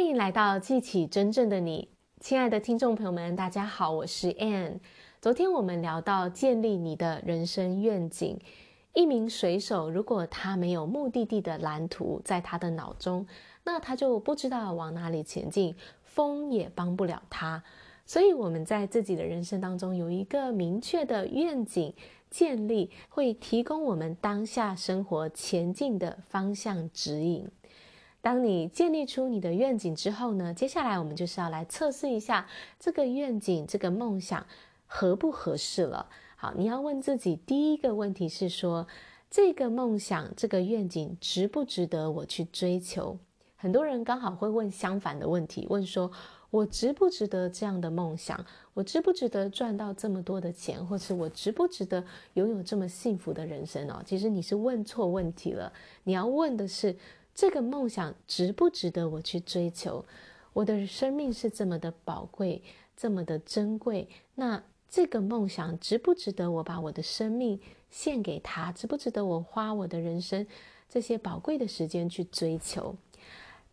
欢迎来到记起真正的你，亲爱的听众朋友们，大家好，我是 Anne。昨天我们聊到建立你的人生愿景。一名水手如果他没有目的地的蓝图在他的脑中，那他就不知道往哪里前进，风也帮不了他。所以我们在自己的人生当中有一个明确的愿景建立，会提供我们当下生活前进的方向指引。当你建立出你的愿景之后呢，接下来我们就是要来测试一下这个愿景、这个梦想合不合适了。好，你要问自己第一个问题是说，这个梦想、这个愿景值不值得我去追求？很多人刚好会问相反的问题，问说我值不值得这样的梦想？我值不值得赚到这么多的钱？或是我值不值得拥有这么幸福的人生哦？其实你是问错问题了，你要问的是。这个梦想值不值得我去追求？我的生命是这么的宝贵，这么的珍贵。那这个梦想值不值得我把我的生命献给他？值不值得我花我的人生这些宝贵的时间去追求？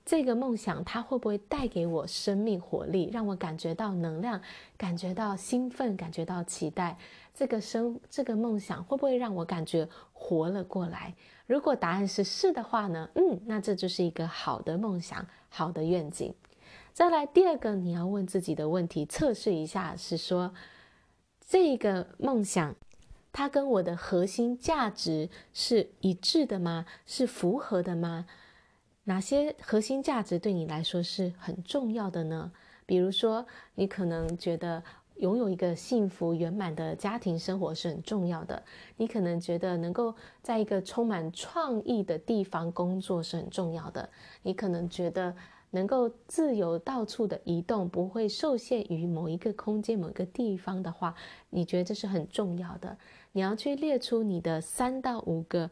这个梦想它会不会带给我生命活力，让我感觉到能量，感觉到兴奋，感觉到期待？这个生这个梦想会不会让我感觉活了过来？如果答案是是的话呢？嗯，那这就是一个好的梦想，好的愿景。再来第二个，你要问自己的问题，测试一下，是说这个梦想它跟我的核心价值是一致的吗？是符合的吗？哪些核心价值对你来说是很重要的呢？比如说，你可能觉得。拥有一个幸福圆满的家庭生活是很重要的。你可能觉得能够在一个充满创意的地方工作是很重要的。你可能觉得能够自由到处的移动，不会受限于某一个空间、某个地方的话，你觉得这是很重要的。你要去列出你的三到五个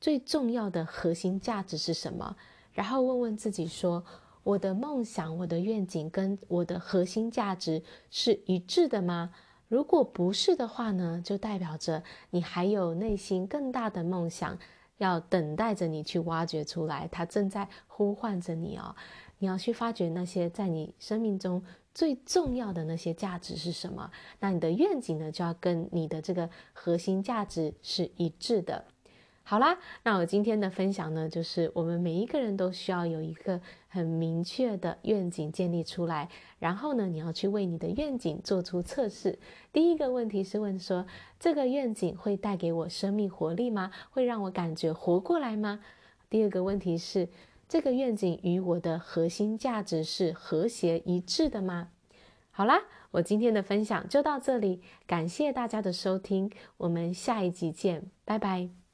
最重要的核心价值是什么，然后问问自己说。我的梦想、我的愿景跟我的核心价值是一致的吗？如果不是的话呢，就代表着你还有内心更大的梦想要等待着你去挖掘出来，它正在呼唤着你哦。你要去发掘那些在你生命中最重要的那些价值是什么？那你的愿景呢，就要跟你的这个核心价值是一致的。好啦，那我今天的分享呢，就是我们每一个人都需要有一个很明确的愿景建立出来，然后呢，你要去为你的愿景做出测试。第一个问题是问说，这个愿景会带给我生命活力吗？会让我感觉活过来吗？第二个问题是，这个愿景与我的核心价值是和谐一致的吗？好啦，我今天的分享就到这里，感谢大家的收听，我们下一集见，拜拜。